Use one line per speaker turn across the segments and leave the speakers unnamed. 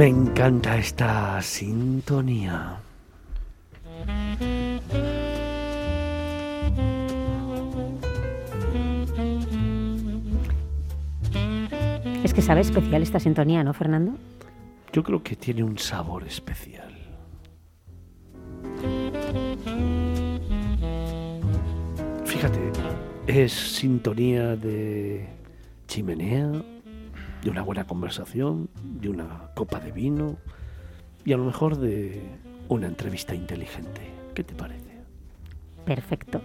Me encanta esta sintonía.
Es que sabe especial esta sintonía, ¿no, Fernando?
Yo creo que tiene un sabor especial. Fíjate, es sintonía de chimenea, de una buena conversación, de una copa de vino y a lo mejor de una entrevista inteligente. ¿Qué te parece?
Perfecto.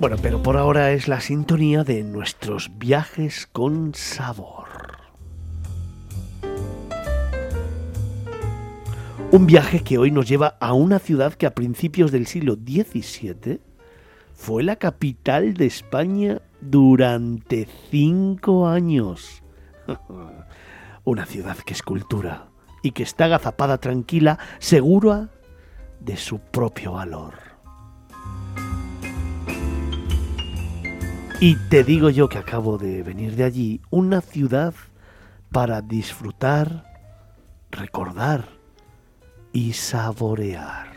Bueno, pero por ahora es la sintonía de nuestros viajes con sabor. Un viaje que hoy nos lleva a una ciudad que a principios del siglo XVII fue la capital de España durante cinco años. Una ciudad que es cultura y que está agazapada tranquila, segura de su propio valor. Y te digo yo que acabo de venir de allí, una ciudad para disfrutar, recordar y saborear.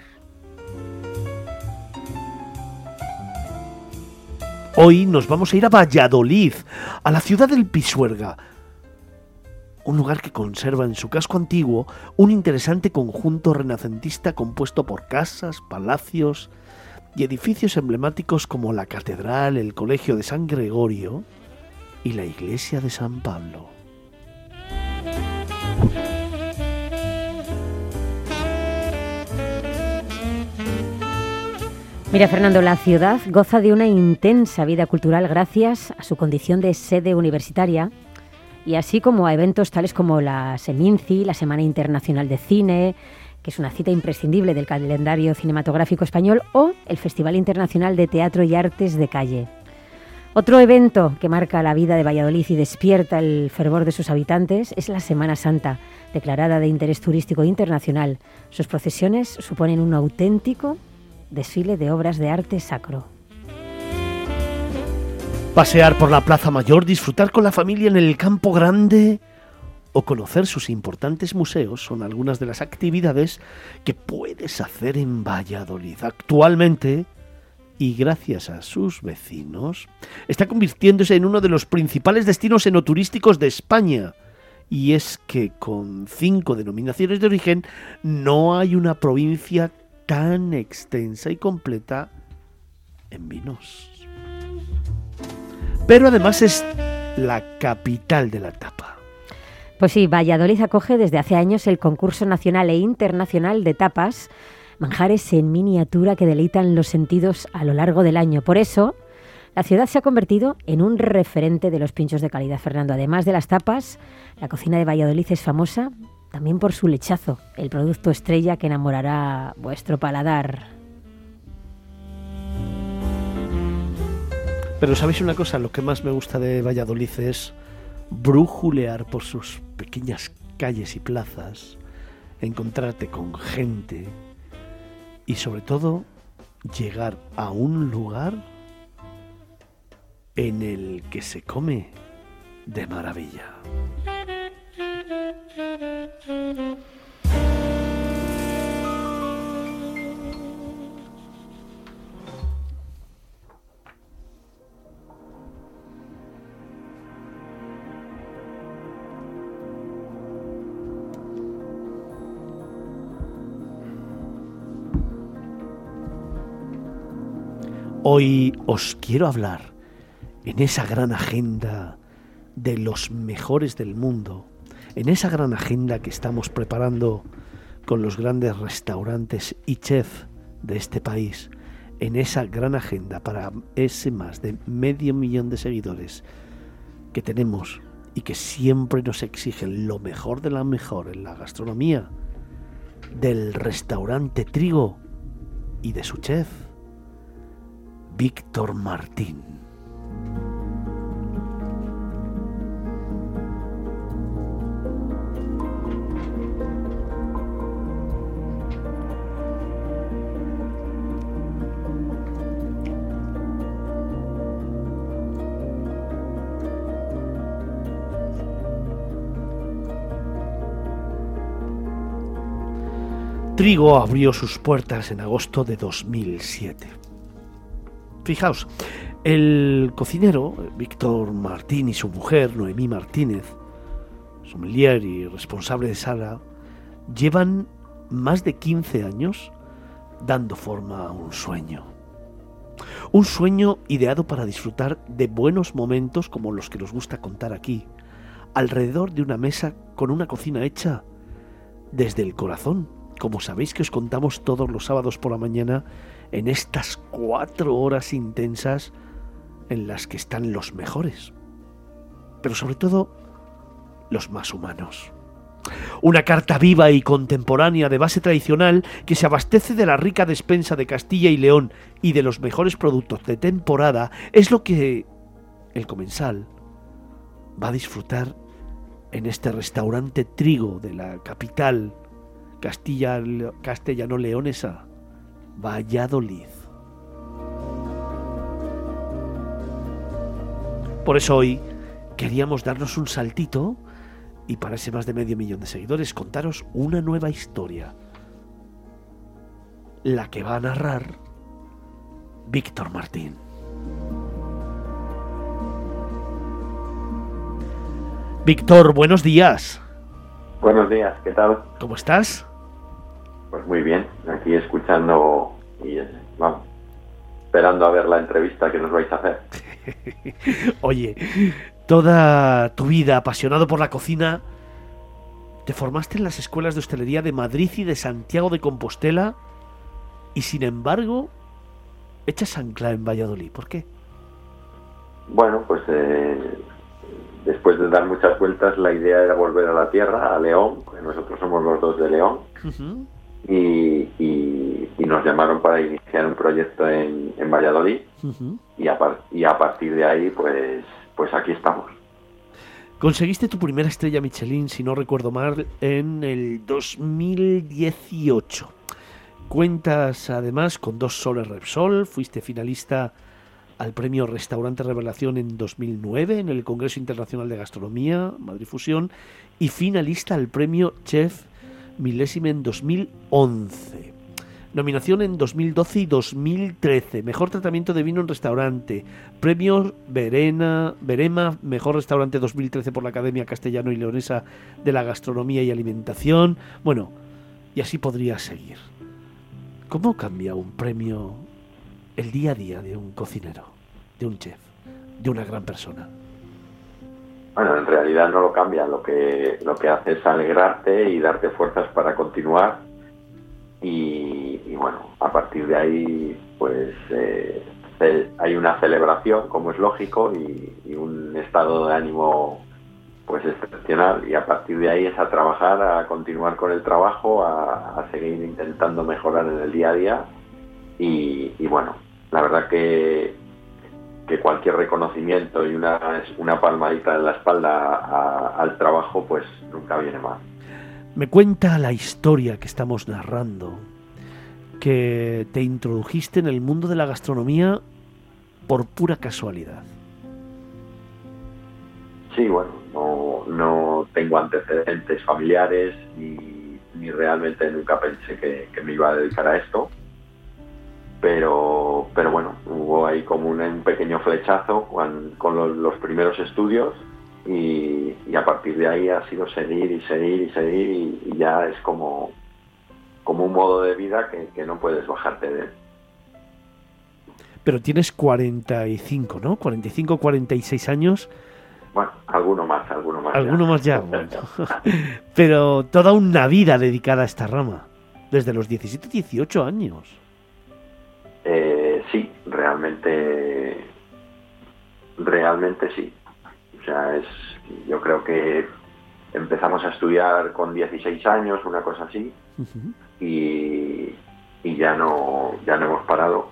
Hoy nos vamos a ir a Valladolid, a la ciudad del Pisuerga, un lugar que conserva en su casco antiguo un interesante conjunto renacentista compuesto por casas, palacios y edificios emblemáticos como la catedral, el colegio de San Gregorio y la iglesia de San Pablo.
Mira, Fernando, la ciudad goza de una intensa vida cultural gracias a su condición de sede universitaria y así como a eventos tales como la Seminci, la Semana Internacional de Cine, que es una cita imprescindible del calendario cinematográfico español, o el Festival Internacional de Teatro y Artes de Calle. Otro evento que marca la vida de Valladolid y despierta el fervor de sus habitantes es la Semana Santa, declarada de interés turístico internacional. Sus procesiones suponen un auténtico desfile de obras de arte sacro.
Pasear por la Plaza Mayor, disfrutar con la familia en el Campo Grande o conocer sus importantes museos son algunas de las actividades que puedes hacer en Valladolid. Actualmente, y gracias a sus vecinos, está convirtiéndose en uno de los principales destinos enoturísticos de España. Y es que con cinco denominaciones de origen no hay una provincia tan extensa y completa en vinos. Pero además es la capital de la tapa.
Pues sí, Valladolid acoge desde hace años el concurso nacional e internacional de tapas, manjares en miniatura que deleitan los sentidos a lo largo del año. Por eso, la ciudad se ha convertido en un referente de los pinchos de calidad, Fernando. Además de las tapas, la cocina de Valladolid es famosa también por su lechazo, el producto estrella que enamorará vuestro paladar.
Pero sabéis una cosa, lo que más me gusta de Valladolid es brújulear por sus pequeñas calles y plazas, encontrarte con gente y sobre todo llegar a un lugar en el que se come de maravilla. Hoy os quiero hablar en esa gran agenda de los mejores del mundo, en esa gran agenda que estamos preparando con los grandes restaurantes y chefs de este país, en esa gran agenda para ese más de medio millón de seguidores que tenemos y que siempre nos exigen lo mejor de la mejor en la gastronomía, del restaurante Trigo y de su chef, Víctor Martín. Trigo abrió sus puertas en agosto de 2007. Fijaos, el cocinero, Víctor Martín y su mujer, Noemí Martínez, sommelier y responsable de sala, llevan más de 15 años dando forma a un sueño. Un sueño ideado para disfrutar de buenos momentos como los que nos gusta contar aquí, alrededor de una mesa con una cocina hecha desde el corazón, como sabéis que os contamos todos los sábados por la mañana en estas cuatro horas intensas en las que están los mejores, pero sobre todo los más humanos. Una carta viva y contemporánea de base tradicional que se abastece de la rica despensa de Castilla y León y de los mejores productos de temporada es lo que el comensal va a disfrutar en este restaurante Trigo de la capital Castilla, castellano-leonesa, Valladolid. Por eso hoy queríamos darnos un saltito y para ese más de medio millón de seguidores contaros una nueva historia. La que va a narrar Víctor Martín. Víctor, buenos días.
Buenos días, ¿qué tal?
¿Cómo estás?
Pues muy bien, aquí escuchando y vamos, esperando a ver la entrevista que nos vais a hacer.
Oye, toda tu vida apasionado por la cocina, te formaste en las escuelas de hostelería de Madrid y de Santiago de Compostela y sin embargo echas ancla en Valladolid. ¿Por qué?
Bueno, pues eh, después de dar muchas vueltas la idea era volver a la tierra, a León, porque nosotros somos los dos de León y, nos llamaron para iniciar un proyecto en, Valladolid y, a y a partir de ahí pues, pues aquí estamos.
Conseguiste tu primera estrella Michelin, si no recuerdo mal, en el 2018. Cuentas además con dos soles Repsol, fuiste finalista al premio Restaurante Revelación en 2009 en el Congreso Internacional de Gastronomía, Madrid Fusión, y finalista al premio Chef milésime en 2011. Nominación en 2012 y 2013. Mejor tratamiento de vino en restaurante. Premio Verena, Verema, Mejor Restaurante 2013 por la Academia Castellano y Leonesa de la Gastronomía y Alimentación. Bueno, y así podría seguir. ¿Cómo cambia un premio el día a día de un cocinero, de un chef, de una gran persona?
Bueno, en realidad no lo cambia, lo que, lo que hace es alegrarte y darte fuerzas para continuar. Y, bueno, a partir de ahí pues eh, hay una celebración, como es lógico, y, un estado de ánimo pues excepcional. Y a partir de ahí es a trabajar, a continuar con el trabajo, a, seguir intentando mejorar en el día a día. Y, y bueno, la verdad que que cualquier reconocimiento y una, una palmadita en la espalda al trabajo, pues nunca viene mal.
Me cuenta la historia que estamos narrando, que te introdujiste en el mundo de la gastronomía por pura casualidad.
Sí, bueno, no, no tengo antecedentes familiares ni, ni realmente nunca pensé que, que me iba a dedicar a esto pero, pero bueno, hubo ahí como un, pequeño flechazo con, los, primeros estudios y, a partir de ahí ha sido seguir y seguir y seguir y, ya es como, como un modo de vida que, no puedes bajarte de él.
Pero tienes 45, ¿no? 45, 46 años.
Bueno, alguno más, alguno más.
Alguno más ya, bueno. Pero toda una vida dedicada a esta rama, desde los 17, 18 años.
Realmente, realmente sí. O sea, es, yo creo que empezamos a estudiar con 16 años, una cosa así, y, ya no, ya no hemos parado,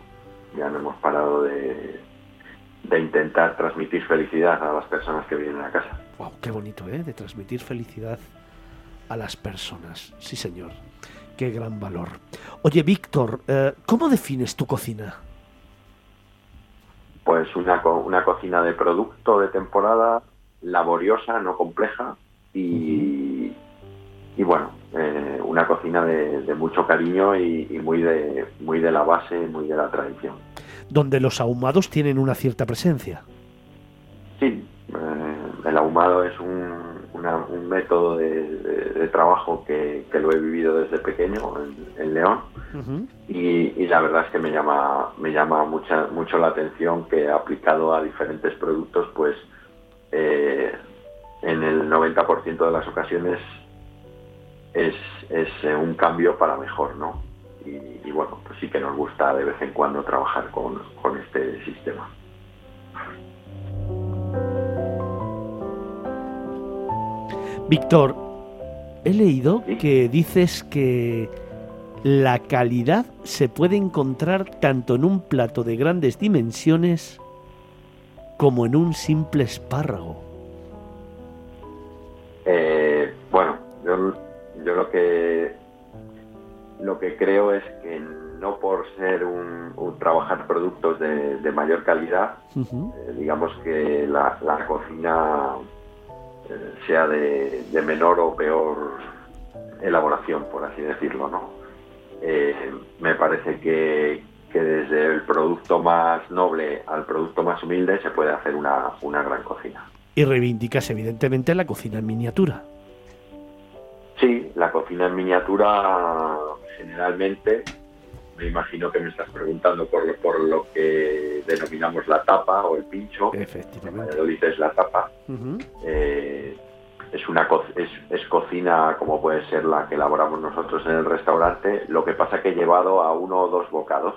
ya no hemos parado de, de intentar transmitir felicidad a las personas que vienen a casa.
Wow, qué bonito, ¿eh? De transmitir felicidad a las personas. Sí, señor. Qué gran valor. Oye, Víctor, eh, ¿cómo defines tu cocina?
Pues una, una cocina de producto de temporada, laboriosa, no compleja y, y bueno, eh, una cocina de, mucho cariño y, muy de muy de la base, muy de la tradición.
Donde los ahumados tienen una cierta presencia.
Sí, eh, el ahumado es un, método de, trabajo que, lo he vivido desde pequeño en, León y, la verdad es que me llama me llama mucha, mucho la atención que aplicado a diferentes productos pues eh, en el 90% de las ocasiones es, eh, un cambio para mejor, ¿no? Y, bueno, pues sí que nos gusta de vez en cuando trabajar con, este sistema.
Víctor, he leído que dices que la calidad se puede encontrar tanto en un plato de grandes dimensiones como en un simple espárrago.
Eh, bueno, yo yo lo que lo que creo es que no por ser un, trabajar productos de, mayor calidad, eh, digamos que la, cocina sea de, menor o peor elaboración, por así decirlo, ¿no? Eh, me parece que, desde el producto más noble al producto más humilde se puede hacer una, una gran cocina.
Y reivindicas evidentemente la cocina en miniatura.
Sí, la cocina en miniatura generalmente, me imagino que me estás preguntando por, por lo que denominamos la tapa o el pincho.
Efectivamente.
Lo dices la tapa. Eh, es una es, cocina como puede ser la que elaboramos nosotros en el restaurante, lo que pasa que he llevado a uno o dos bocados.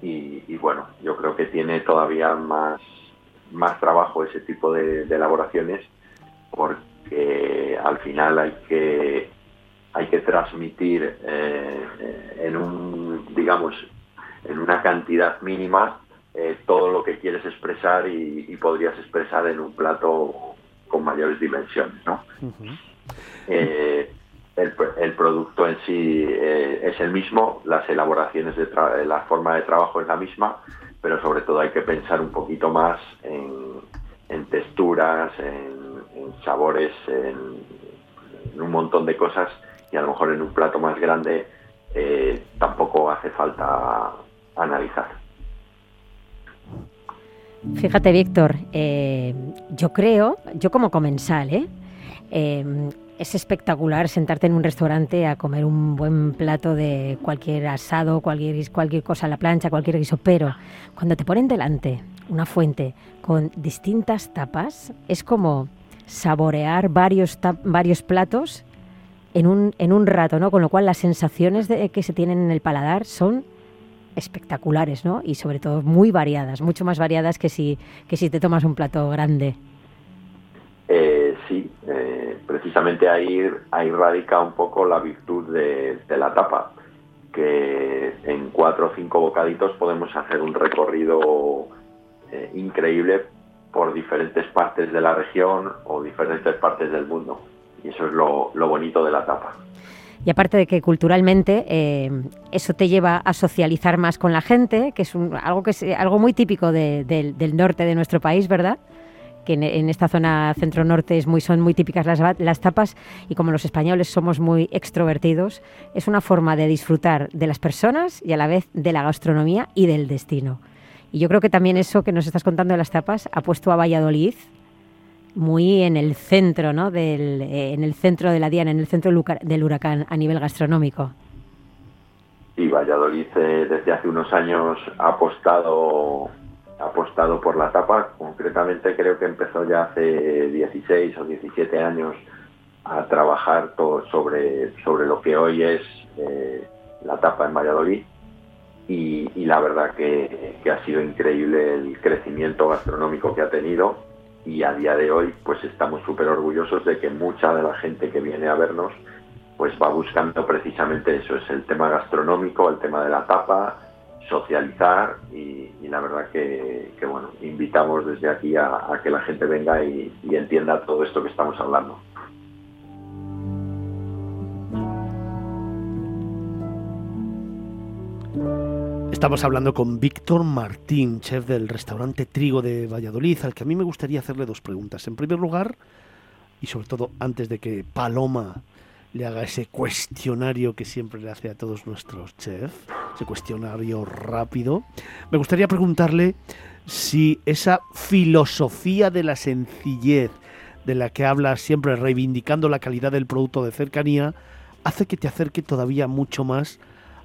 Y, bueno, yo creo que tiene todavía más, más trabajo ese tipo de, de elaboraciones porque que al final hay que hay que transmitir eh, en un digamos en una cantidad mínima eh, todo lo que quieres expresar y, podrías expresar en un plato con mayores dimensiones ¿no? Eh, el, producto en sí es el mismo las elaboraciones de la forma de trabajo es la misma pero sobre todo hay que pensar un poquito más en, en texturas en sabores, en, un montón de cosas y a lo mejor en un plato más grande eh, tampoco hace falta analizar.
Fíjate, Víctor, eh, yo creo, yo como comensal, ¿eh? es espectacular sentarte en un restaurante a comer un buen plato de cualquier asado, cualquier, cualquier cosa a la plancha, cualquier guiso, pero cuando te ponen delante una fuente con distintas tapas, es como saborear varios, varios platos en un, en un rato, ¿no? Con lo cual las sensaciones de, que se tienen en el paladar son espectaculares, ¿no? Y sobre todo muy variadas, mucho más variadas que si, que si te tomas un plato grande.
Eh, sí, eh, precisamente ahí, ahí radica un poco la virtud de, la tapa, que en cuatro o cinco bocaditos podemos hacer un recorrido eh, increíble por diferentes partes de la región o diferentes partes del mundo. Y eso es lo, bonito de la tapa.
Y aparte de que culturalmente eh, eso te lleva a socializar más con la gente, que es algo que es algo muy típico del norte de nuestro país, ¿verdad? Que en, esta zona centro-norte son muy típicas las, las, tapas y como los españoles somos muy extrovertidos, es una forma de disfrutar de las personas y a la vez de la gastronomía y del destino. Y yo creo que también eso que nos estás contando de las tapas ha puesto a Valladolid muy en el centro, ¿no? Del, eh, en el centro de la diana, en el centro del huracán a nivel gastronómico.
Y Valladolid eh, desde hace unos años ha apostado, ha apostado por la tapa. Concretamente creo que empezó ya hace 16 o 17 años a trabajar todo sobre, sobre lo que hoy es eh, la tapa en Valladolid y, la verdad que, ha sido increíble el crecimiento gastronómico que ha tenido y a día de hoy pues estamos súper orgullosos de que mucha de la gente que viene a vernos pues va buscando precisamente eso, es el tema gastronómico, el tema de la tapa, socializar y, la verdad que, bueno, invitamos desde aquí a, que la gente venga y entienda todo esto que estamos hablando.
Estamos hablando con Víctor Martín, chef del restaurante Trigo de Valladolid, al que a mí me gustaría hacerle dos preguntas. En primer lugar, y sobre todo antes de que Paloma le haga ese cuestionario que siempre le hace a todos nuestros chefs, ese cuestionario rápido. Me gustaría preguntarle si esa filosofía de la sencillez de la que habla siempre reivindicando la calidad del producto de cercanía, hace que te acerque todavía mucho más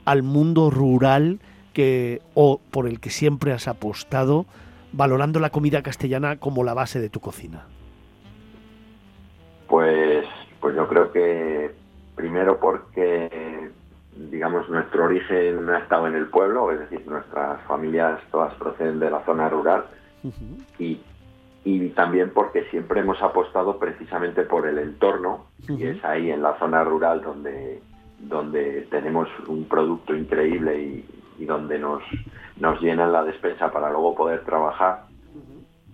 al mundo rural que o por el que siempre has apostado, valorando la comida castellana como la base de tu cocina.
Pues pues yo creo que primero porque digamos nuestro origen no ha estado en el pueblo, es decir, nuestras familias todas proceden de la zona rural. Y y también porque siempre hemos apostado precisamente por el entorno y es ahí en la zona rural donde donde tenemos un producto increíble y, donde nos nos llenan la despensa para luego poder trabajar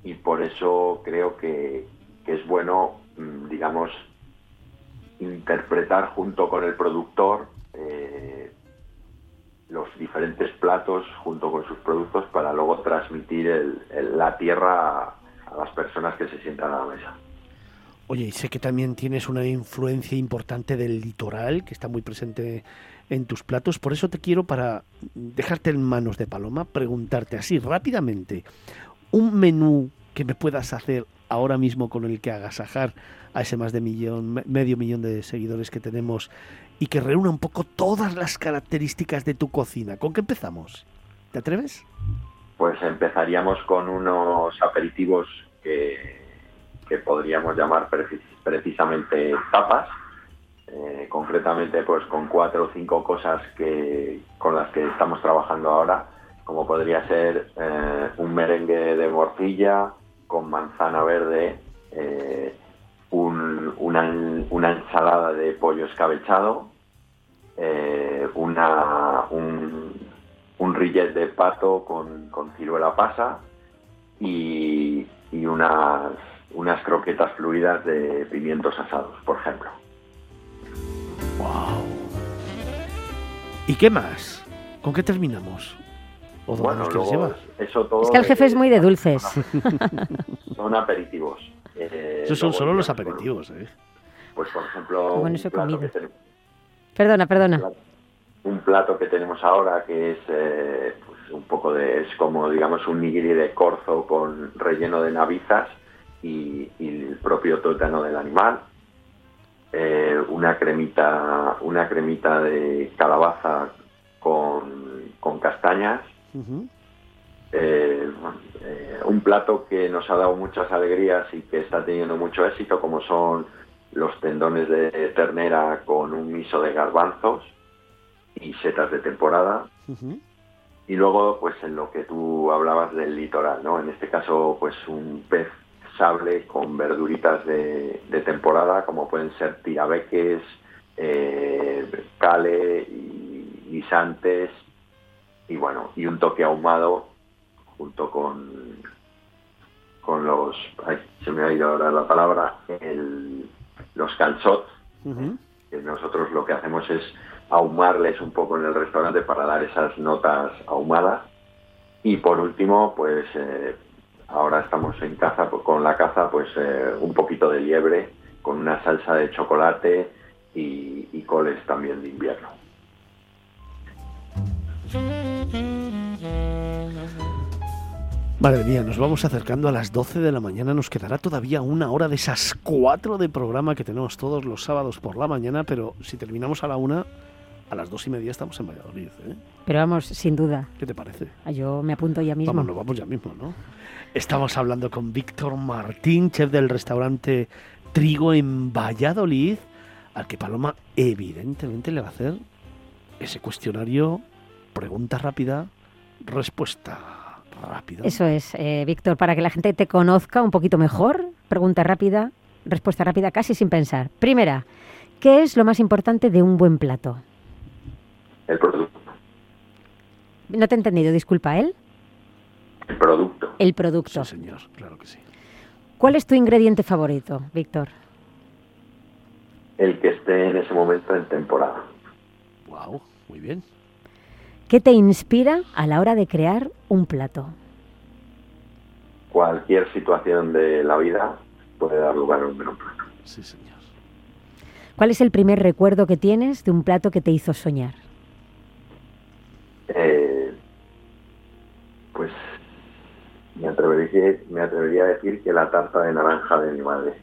y por eso creo que, es bueno mm, digamos interpretar junto con el productor eh, los diferentes platos junto con sus productos para luego transmitir la tierra a las personas que se sientan a la mesa.
Oye, y sé que también tienes una influencia importante del litoral, que está muy presente en tus platos. Por eso te quiero, para dejarte en manos de Paloma, preguntarte así rápidamente, un menú que me puedas hacer ahora mismo con el que agasajar a ese más de millón, medio millón de seguidores que tenemos y que reúna un poco todas las características de tu cocina. ¿Con qué empezamos? ¿Te atreves?
pues empezaríamos con unos aperitivos que, podríamos llamar precisamente tapas, eh, concretamente pues con cuatro o cinco cosas que, con las que estamos trabajando ahora, como podría ser eh, un merengue de morcilla con manzana verde, eh, una, una, ensalada de pollo escabechado, una, un, un rillet de pato con, ciruela pasa y, unas, unas croquetas fluidas de pimientos asados, por ejemplo.
¡Wow! ¿Y qué más? ¿Con qué terminamos?
¿O bueno, luego, eso todo
es que el jefe es muy de dulces.
Son aperitivos.
Eh, Esos son solo los aperitivos, ¿eh?
Pues por ejemplo...
Perdona, perdona
un plato que tenemos ahora que es eh, pues un poco de es como digamos un nigiri de corzo con relleno de navizas y, el propio tuétano del animal eh, una cremita una cremita de calabaza con, con castañas eh, un plato que nos ha dado muchas alegrías y que está teniendo mucho éxito como son los tendones de ternera con un miso de garbanzos y setas de temporada. Y luego, pues en lo que tú hablabas del litoral, ¿no? En este caso, pues un pez sable con verduritas de, temporada, como pueden ser tirabeques, eh, cale y guisantes, y bueno, y un toque ahumado junto con con los, se me ha ido ahora la palabra, el, los calzots, que nosotros lo que hacemos es ahumarles un poco en el restaurante para dar esas notas ahumadas. Y por último, pues eh, ahora estamos en caza, con la caza, pues eh, un poquito de liebre con una salsa de chocolate y, y coles también de invierno.
Madre mía, nos vamos acercando a las 12 de la mañana. Nos quedará todavía una hora de esas cuatro de programa que tenemos todos los sábados por la mañana, pero si terminamos a la una, a las dos y media estamos en Valladolid. ¿eh?
Pero vamos, sin duda.
¿Qué te parece?
Ah, yo me apunto ya mismo.
Vamos, nos vamos ya mismo, ¿no? Estamos hablando con Víctor Martín, chef del restaurante Trigo en Valladolid, al que Paloma evidentemente le va a hacer ese cuestionario, pregunta rápida, respuesta rápida.
Eso es, eh, Víctor, para que la gente te conozca un poquito mejor, pregunta rápida, respuesta rápida, casi sin pensar. Primera, ¿qué es lo más importante de un buen plato?
El producto.
No te he entendido, disculpa, ¿él?
El producto.
El producto.
Sí, señor, claro que sí.
¿Cuál es tu ingrediente favorito, Víctor?
El que esté en ese momento en temporada.
Wow, muy bien.
¿Qué te inspira a la hora de crear un plato?
Cualquier situación de la vida puede dar lugar a un buen plato.
Sí, señor.
¿Cuál es el primer recuerdo que tienes de un plato que te hizo soñar?
Eh, pues me atrevería, me atrevería a decir que la tarta de naranja de mi madre.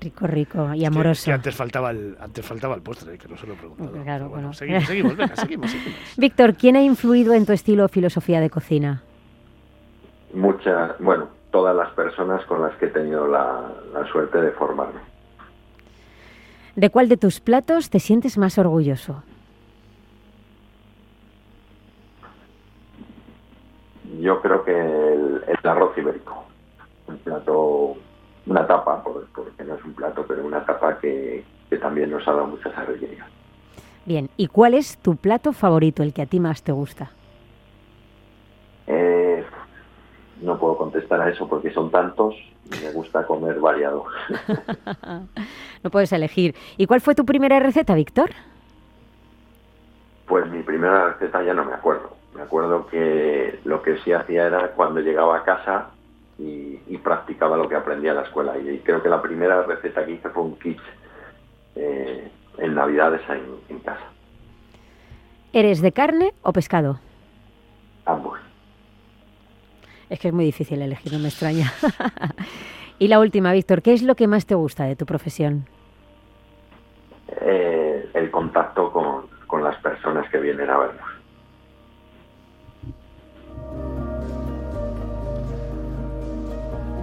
Rico, rico y amoroso.
antes faltaba el antes faltaba el postre, que no se lo he preguntado.
Claro, bueno,
Seguimos, seguimos, venga, seguimos, seguimos.
Víctor, ¿quién ha influido en tu estilo o filosofía de cocina?
Muchas, bueno, todas las personas con las que he tenido la, la suerte de formarme.
¿De cuál de tus platos te sientes más orgulloso?
Yo creo que el, el arroz ibérico, un plato, una tapa, por- porque no es un plato, pero una tapa que, que también nos ha dado muchas alegrías.
Bien, ¿y cuál es tu plato favorito, el que a ti más te gusta?
Eh, no puedo contestar a eso porque son tantos y me gusta comer variado.
No puedes elegir. ¿Y cuál fue tu primera receta, Víctor?
Pues mi primera receta ya no me acuerdo. Me acuerdo que lo que sí hacía era cuando llegaba a casa y, y practicaba lo que aprendía en la escuela. Y creo que la primera receta que hice fue un kit eh, en Navidades en, en casa.
¿Eres de carne o pescado?
Ambos.
Es que es muy difícil elegir, no me extraña. y la última, Víctor, ¿qué es lo que más te gusta de tu profesión?
Eh, el contacto con, con las personas que vienen a vernos.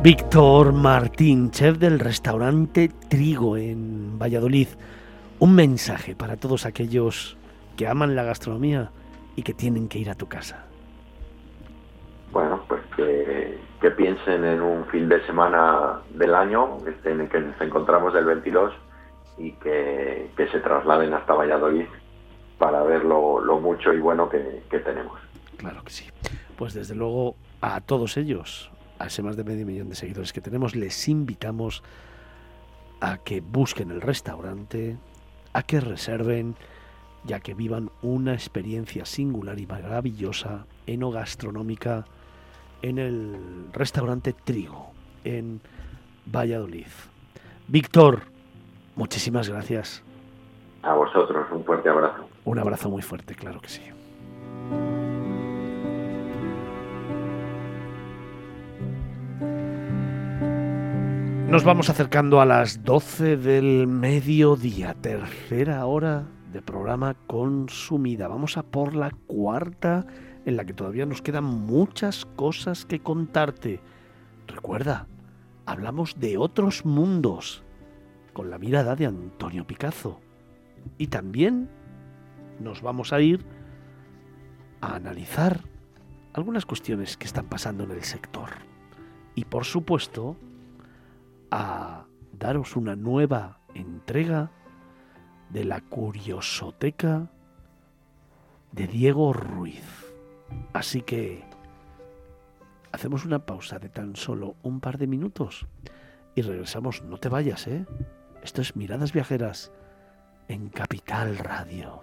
Víctor Martín, chef del restaurante Trigo en Valladolid. Un mensaje para todos aquellos que aman la gastronomía y que tienen que ir a tu casa.
Bueno, pues que, que piensen en un fin de semana del año este, en el que nos encontramos del 22 y que, que se trasladen hasta Valladolid para ver lo, lo mucho y bueno que, que tenemos.
Claro que sí. Pues desde luego a todos ellos, a ese más de medio millón de seguidores que tenemos, les invitamos a que busquen el restaurante, a que reserven, ya que vivan una experiencia singular y maravillosa, enogastronómica, en el restaurante Trigo, en Valladolid. Víctor, muchísimas gracias.
A vosotros un fuerte abrazo.
Un abrazo muy fuerte, claro que sí. Nos vamos acercando a las 12 del mediodía, tercera hora de programa consumida. Vamos a por la cuarta en la que todavía nos quedan muchas cosas que contarte. Recuerda, hablamos de otros mundos con la mirada de Antonio Picazo. Y también nos vamos a ir a analizar algunas cuestiones que están pasando en el sector. Y por supuesto, a daros una nueva entrega de la Curiosoteca de Diego Ruiz. Así que hacemos una pausa de tan solo un par de minutos y regresamos. No te vayas, ¿eh? Esto es Miradas Viajeras en Capital Radio.